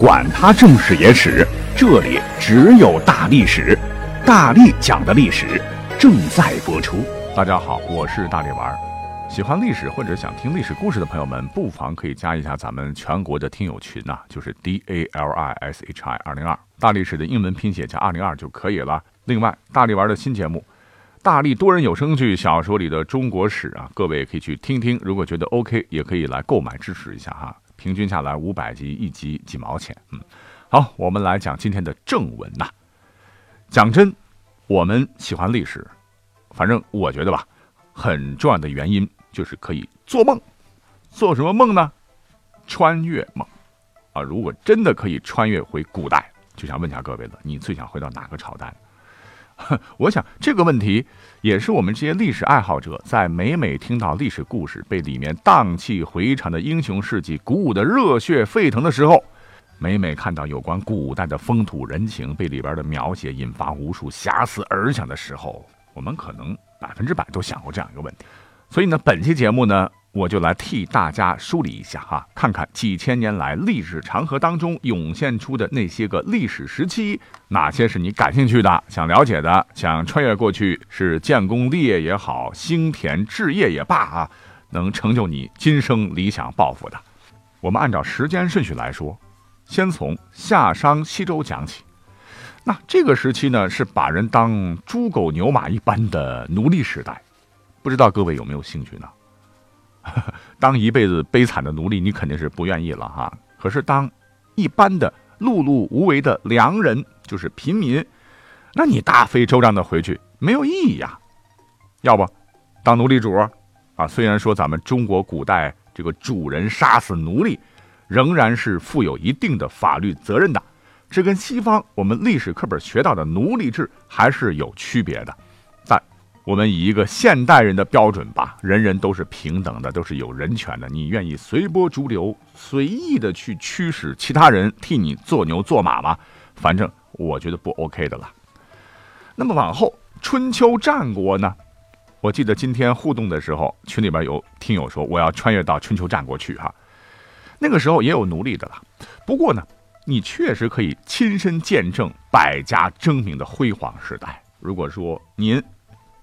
管他正史野史，这里只有大历史，大力讲的历史正在播出。大家好，我是大力丸儿。喜欢历史或者想听历史故事的朋友们，不妨可以加一下咱们全国的听友群呐、就是 D A L I S H I 二零二，大历史的英文拼写加二零二就可以了。另外，大力丸的新节目《大力多人有声剧小说里的中国史》啊，各位也可以去听听。如果觉得 OK，也可以来购买支持一下哈。平均下来五百集，一集几毛钱。嗯，好，我们来讲今天的正文呐、讲真，我们喜欢历史，反正我觉得吧，很重要的原因就是可以做梦。做什么梦呢？穿越梦啊！如果真的可以穿越回古代，就想问一下各位了，你最想回到哪个朝代？我想这个问题也是我们这些历史爱好者在每每听到历史故事被里面荡气回肠的英雄事迹鼓舞的热血沸腾的时候，每每看到有关古代的风土人情被里边的描写引发无数遐思而想的时候，我们可能百分之百都想过这样一个问题。所以呢，本期节目呢，我就来替大家梳理一下哈，看看几千年来历史长河当中涌现出的那些个历史时期，哪些是你感兴趣的、想了解的、想穿越过去，是建功立业也好，兴田置业也罢啊，能成就你今生理想抱负的。我们按照时间顺序来说，先从夏商西周讲起。那这个时期呢，是把人当猪狗牛马一般的奴隶时代。不知道各位有没有兴趣呢？当一辈子悲惨的奴隶，你肯定是不愿意了哈。可是当一般的碌碌无为的良人，就是平民，那你大费周章的回去没有意义呀。要不当奴隶主啊？虽然说咱们中国古代这个主人杀死奴隶，仍然是负有一定的法律责任的，这跟西方我们历史课本学到的奴隶制还是有区别的。我们以一个现代人的标准吧，人人都是平等的，都是有人权的。你愿意随波逐流，随意的去驱使其他人替你做牛做马吗？反正我觉得不 OK 的了。那么往后春秋战国呢？我记得今天互动的时候，群里边有听友说我要穿越到春秋战国去哈。那个时候也有奴隶的了，不过呢，你确实可以亲身见证百家争鸣的辉煌时代。如果说您，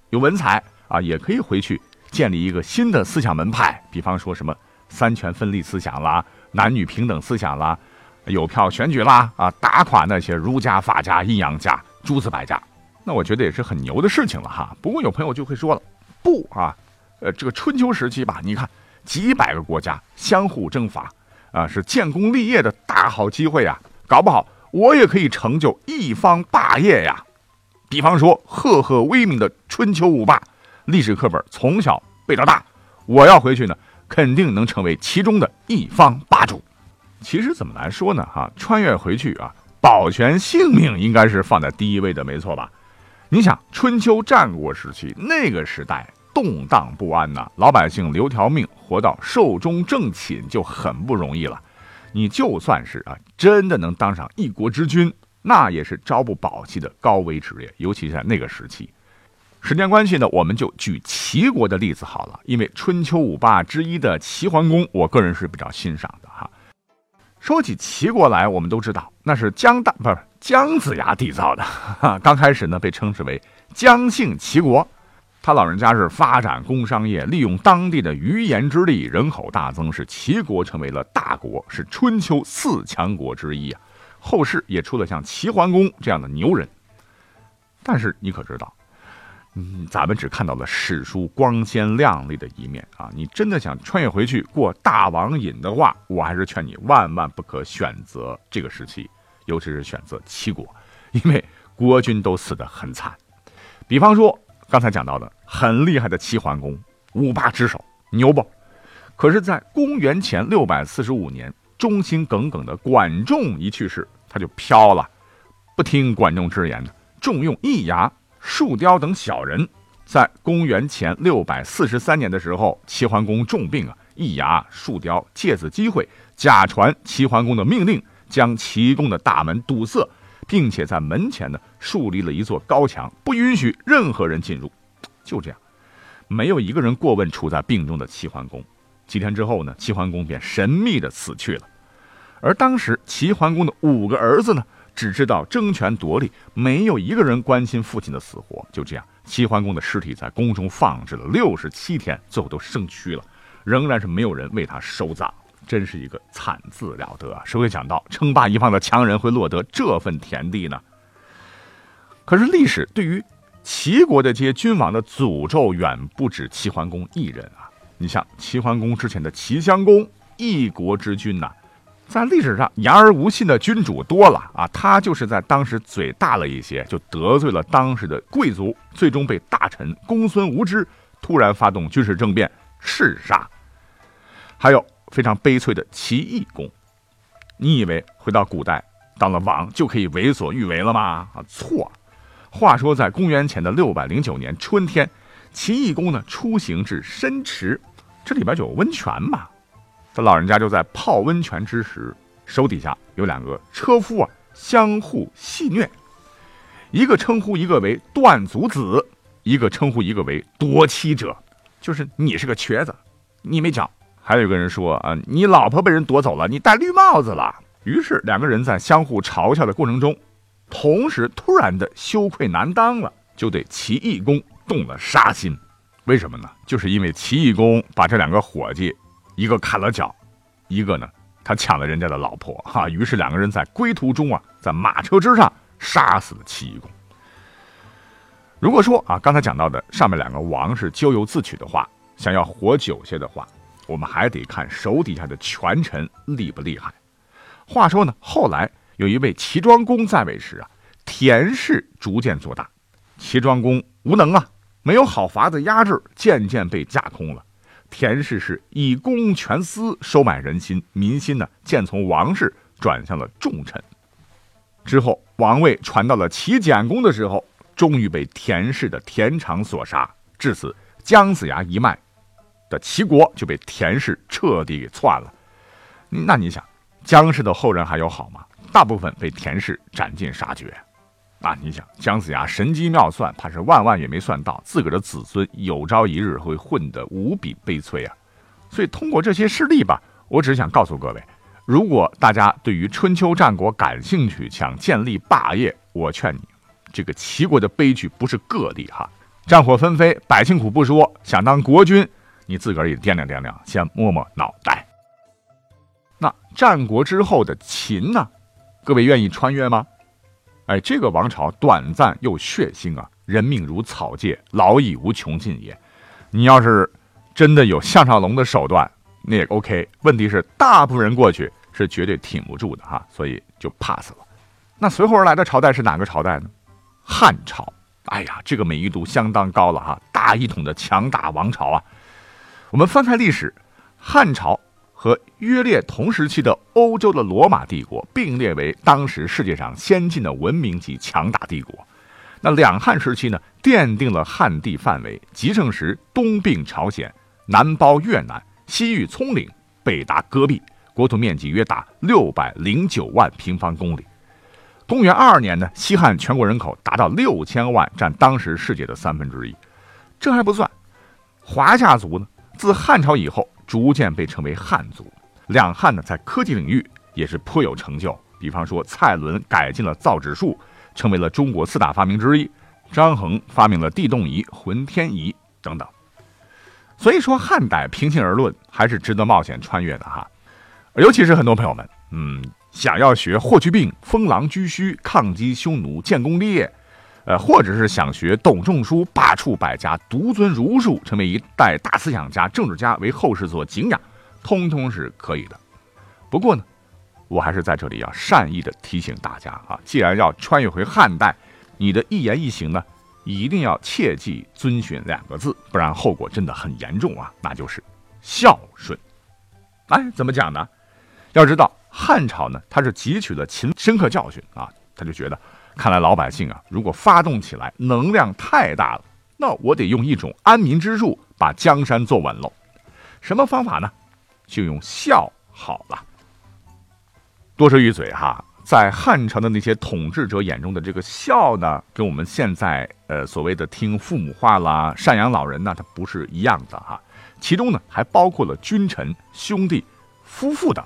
有文采啊，也可以回去建立一个新的思想门派，比方说什么三权分立思想啦、男女平等思想啦、有票选举啦啊，打垮那些儒家、法家、阴阳家、诸子百家，那我觉得也是很牛的事情了哈。不过有朋友就会说了，不啊，呃，这个春秋时期吧，你看几百个国家相互征伐啊，是建功立业的大好机会呀，搞不好我也可以成就一方霸业呀。比方说，赫赫威名的春秋五霸，历史课本从小背到大，我要回去呢，肯定能成为其中的一方霸主。其实怎么来说呢？哈，穿越回去啊，保全性命应该是放在第一位的，没错吧？你想，春秋战国时期那个时代动荡不安呐，老百姓留条命活到寿终正寝就很不容易了。你就算是啊，真的能当上一国之君。那也是朝不保夕的高危职业，尤其是在那个时期。时间关系呢，我们就举齐国的例子好了。因为春秋五霸之一的齐桓公，我个人是比较欣赏的哈。说起齐国来，我们都知道那是姜大不是姜子牙缔造的。哈，刚开始呢，被称之为姜姓齐国。他老人家是发展工商业，利用当地的鱼盐之力，人口大增，使齐国成为了大国，是春秋四强国之一啊。后世也出了像齐桓公这样的牛人，但是你可知道，嗯，咱们只看到了史书光鲜亮丽的一面啊！你真的想穿越回去过大王瘾的话，我还是劝你万万不可选择这个时期，尤其是选择齐国，因为国君都死得很惨。比方说刚才讲到的很厉害的齐桓公，五霸之首，牛不？可是，在公元前六百四十五年。忠心耿耿的管仲一去世，他就飘了，不听管仲之言的，重用易牙、树雕等小人。在公元前六百四十三年的时候，齐桓公重病啊，易牙、树雕借此机会假传齐桓公的命令，将齐宫的大门堵塞，并且在门前呢树立了一座高墙，不允许任何人进入。就这样，没有一个人过问处在病中的齐桓公。几天之后呢，齐桓公便神秘的死去了。而当时齐桓公的五个儿子呢，只知道争权夺利，没有一个人关心父亲的死活。就这样，齐桓公的尸体在宫中放置了六十七天，最后都生蛆了，仍然是没有人为他收葬，真是一个惨字了得啊！谁会想到称霸一方的强人会落得这份田地呢？可是历史对于齐国的这些君王的诅咒远不止齐桓公一人啊！你像齐桓公之前的齐襄公，一国之君呐。在历史上，言而无信的君主多了啊，他就是在当时嘴大了一些，就得罪了当时的贵族，最终被大臣公孙无知突然发动军事政变弑杀。还有非常悲催的齐懿公，你以为回到古代当了王就可以为所欲为了吗？啊，错。话说在公元前的六百零九年春天，齐懿公呢出行至申池，这里边就有温泉嘛。他老人家就在泡温泉之时，手底下有两个车夫啊，相互戏谑，一个称呼一个为断足子，一个称呼一个为夺妻者，就是你是个瘸子，你没脚。还有一个人说啊，你老婆被人夺走了，你戴绿帽子了。于是两个人在相互嘲笑的过程中，同时突然的羞愧难当了，就对齐义公动了杀心。为什么呢？就是因为齐义公把这两个伙计。一个砍了脚，一个呢，他抢了人家的老婆哈。于是两个人在归途中啊，在马车之上杀死了齐懿公。如果说啊，刚才讲到的上面两个王是咎由自取的话，想要活久些的话，我们还得看手底下的权臣厉不厉害。话说呢，后来有一位齐庄公在位时啊，田氏逐渐做大，齐庄公无能啊，没有好法子压制，渐渐被架空了。田氏是以公权私，收买人心，民心呢渐从王室转向了重臣。之后王位传到了齐简公的时候，终于被田氏的田常所杀。至此，姜子牙一脉的齐国就被田氏彻底给篡了。那你想，姜氏的后人还有好吗？大部分被田氏斩尽杀绝。啊，你想姜子牙神机妙算，怕是万万也没算到自个儿的子孙有朝一日会混得无比悲催啊！所以通过这些事例吧，我只想告诉各位，如果大家对于春秋战国感兴趣，想建立霸业，我劝你，这个齐国的悲剧不是个例哈，战火纷飞，百姓苦不说，想当国君，你自个儿也掂量掂量，先摸摸脑袋。那战国之后的秦呢？各位愿意穿越吗？哎，这个王朝短暂又血腥啊！人命如草芥，劳亦无穷尽也。你要是真的有项少龙的手段，那也 OK。问题是，大部分人过去是绝对挺不住的哈，所以就 pass 了。那随后而来的朝代是哪个朝代呢？汉朝。哎呀，这个美誉度相当高了哈，大一统的强大王朝啊。我们翻开历史，汉朝。和约列同时期的欧洲的罗马帝国并列为当时世界上先进的文明及强大帝国。那两汉时期呢，奠定了汉地范围，极盛时东并朝鲜，南包越南，西域葱岭，北达戈壁，国土面积约达六百零九万平方公里。公元二二年呢，西汉全国人口达到六千万，占当时世界的三分之一。这还不算，华夏族呢，自汉朝以后。逐渐被称为汉族，两汉呢在科技领域也是颇有成就。比方说，蔡伦改进了造纸术，成为了中国四大发明之一；张衡发明了地动仪、浑天仪等等。所以说，汉代平心而论，还是值得冒险穿越的哈。尤其是很多朋友们，嗯，想要学霍去病封狼居胥、抗击匈奴、建功立业。呃，或者是想学董仲舒罢黜百家，独尊儒术，成为一代大思想家、政治家，为后世所敬仰，通通是可以的。不过呢，我还是在这里要善意的提醒大家啊，既然要穿越回汉代，你的一言一行呢，一定要切记遵循两个字，不然后果真的很严重啊，那就是孝顺。哎，怎么讲呢？要知道汉朝呢，他是汲取了秦深刻教训啊，他就觉得。看来老百姓啊，如果发动起来能量太大了，那我得用一种安民之术把江山坐稳喽。什么方法呢？就用孝好了。多说一嘴哈，在汉朝的那些统治者眼中的这个孝呢，跟我们现在呃所谓的听父母话啦、赡养老人呢，它不是一样的哈。其中呢，还包括了君臣、兄弟、夫妇等。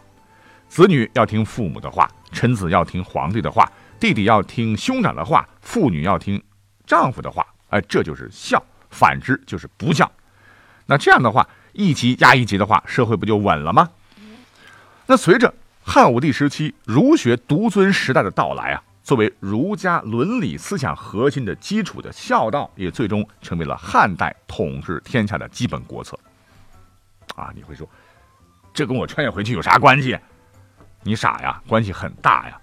子女要听父母的话，臣子要听皇帝的话，弟弟要听兄长的话，妇女要听丈夫的话。哎，这就是孝，反之就是不孝。那这样的话，一级压一级的话，社会不就稳了吗？那随着汉武帝时期儒学独尊时代的到来啊，作为儒家伦理思想核心的基础的孝道，也最终成为了汉代统治天下的基本国策。啊，你会说，这跟我穿越回去有啥关系？你傻呀，关系很大呀。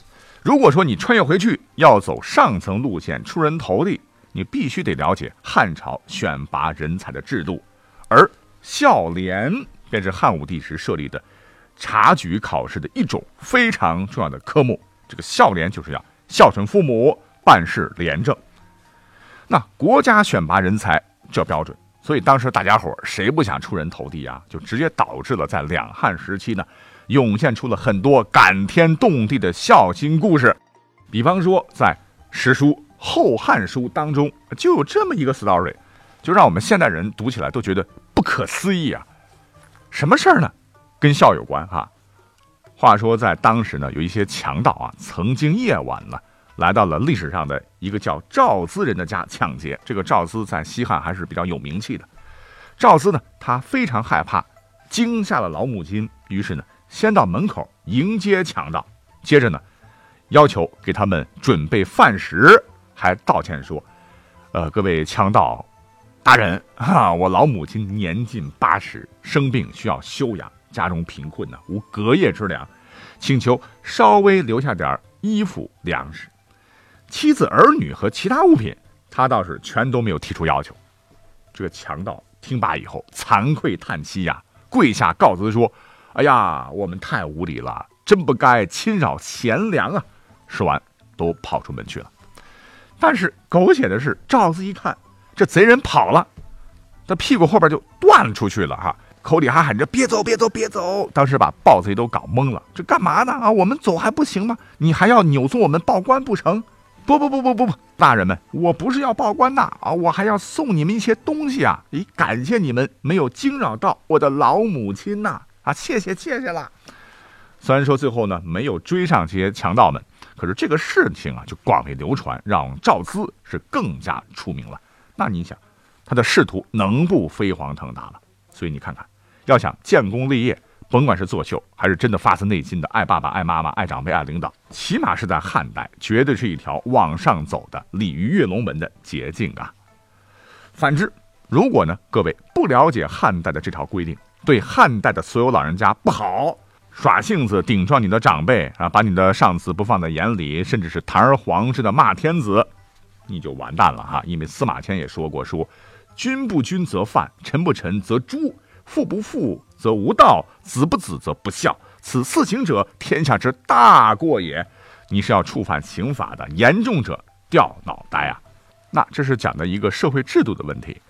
如果说你穿越回去要走上层路线，出人头地。你必须得了解汉朝选拔人才的制度，而孝廉便是汉武帝时设立的察举考试的一种非常重要的科目。这个孝廉就是要孝顺父母，办事廉政。那国家选拔人才这标准，所以当时大家伙谁不想出人头地啊？就直接导致了在两汉时期呢，涌现出了很多感天动地的孝心故事。比方说在史书。《后汉书》当中就有这么一个 story，就让我们现代人读起来都觉得不可思议啊！什么事儿呢？跟孝有关哈。话说在当时呢，有一些强盗啊，曾经夜晚呢，来到了历史上的一个叫赵资人的家抢劫。这个赵资在西汉还是比较有名气的。赵资呢，他非常害怕惊吓了老母亲，于是呢，先到门口迎接强盗，接着呢，要求给他们准备饭食。还道歉说：“呃，各位强盗大人啊，我老母亲年近八十，生病需要休养，家中贫困呢，无隔夜之粮，请求稍微留下点衣服、粮食、妻子、儿女和其他物品，他倒是全都没有提出要求。”这个强盗听罢以后，惭愧叹息呀，跪下告辞说：“哎呀，我们太无礼了，真不该侵扰贤良啊！”说完，都跑出门去了。但是狗血的是，赵四一看这贼人跑了，他屁股后边就断出去了哈，口里还喊着别走别走别走。当时把盗贼都搞懵了，这干嘛呢啊？我们走还不行吗？你还要扭送我们报官不成？不不不不不不，大人们，我不是要报官呐啊，我还要送你们一些东西啊，以感谢你们没有惊扰到我的老母亲呐，啊谢谢谢谢了。虽然说最后呢没有追上这些强盗们。可是这个事情啊，就广为流传，让赵资是更加出名了。那你想，他的仕途能不飞黄腾达了？所以你看看，要想建功立业，甭管是作秀，还是真的发自内心的爱爸爸、爱妈妈、爱长辈、爱领导，起码是在汉代，绝对是一条往上走的鲤鱼跃龙门的捷径啊。反之，如果呢，各位不了解汉代的这条规定，对汉代的所有老人家不好。耍性子顶撞你的长辈啊，把你的上司不放在眼里，甚至是堂而皇之的骂天子，你就完蛋了哈！因为司马迁也说过，说君不君则犯，臣不臣则诛，父不父则无道，子不子则不孝。此四行者，天下之大过也。你是要触犯刑法的，严重者掉脑袋啊！那这是讲的一个社会制度的问题。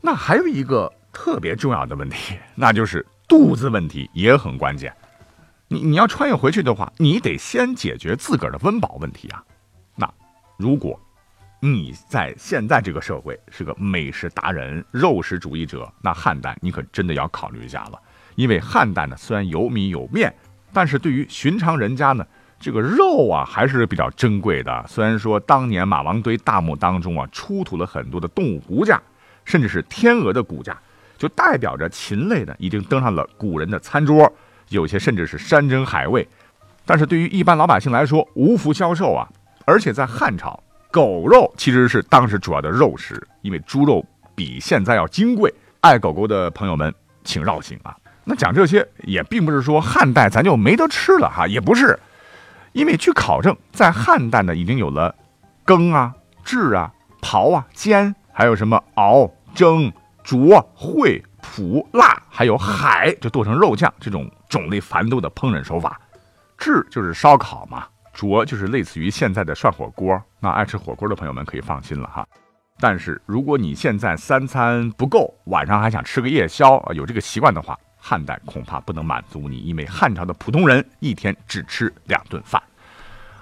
那还有一个特别重要的问题，那就是肚子问题也很关键。你你要穿越回去的话，你得先解决自个儿的温饱问题啊。那如果你在现在这个社会是个美食达人、肉食主义者，那汉代你可真的要考虑一下了。因为汉代呢，虽然有米有面，但是对于寻常人家呢，这个肉啊还是比较珍贵的。虽然说当年马王堆大墓当中啊出土了很多的动物骨架，甚至是天鹅的骨架，就代表着禽类呢已经登上了古人的餐桌。有些甚至是山珍海味，但是对于一般老百姓来说无福消受啊！而且在汉朝，狗肉其实是当时主要的肉食，因为猪肉比现在要金贵。爱狗狗的朋友们请绕行啊！那讲这些也并不是说汉代咱就没得吃了哈，也不是，因为据考证，在汉代呢已经有了羹啊、制啊、刨啊、煎，还有什么熬、蒸、煮、烩、普、辣，还有海，就剁成肉酱这种。种类繁多的烹饪手法，炙就是烧烤嘛，灼就是类似于现在的涮火锅。那爱吃火锅的朋友们可以放心了哈。但是如果你现在三餐不够，晚上还想吃个夜宵，有这个习惯的话，汉代恐怕不能满足你，因为汉朝的普通人一天只吃两顿饭。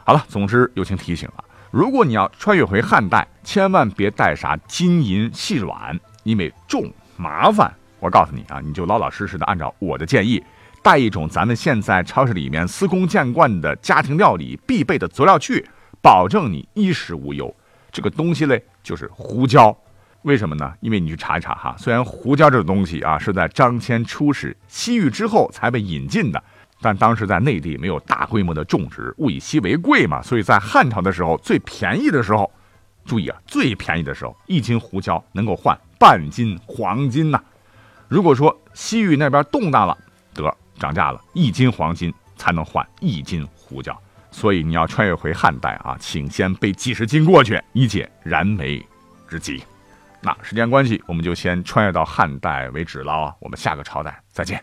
好了，总之友情提醒了，如果你要穿越回汉代，千万别带啥金银细软，因为重麻烦。我告诉你啊，你就老老实实的按照我的建议。带一种咱们现在超市里面司空见惯的家庭料理必备的佐料去，保证你衣食无忧。这个东西嘞，就是胡椒。为什么呢？因为你去查一查哈，虽然胡椒这个东西啊是在张骞出使西域之后才被引进的，但当时在内地没有大规模的种植，物以稀为贵嘛，所以在汉朝的时候最便宜的时候，注意啊，最便宜的时候，一斤胡椒能够换半斤黄金呐。如果说西域那边动荡了，得涨价了，一斤黄金才能换一斤胡椒，所以你要穿越回汉代啊，请先背几十斤过去，以解燃眉之急。那时间关系，我们就先穿越到汉代为止了啊！我们下个朝代再见。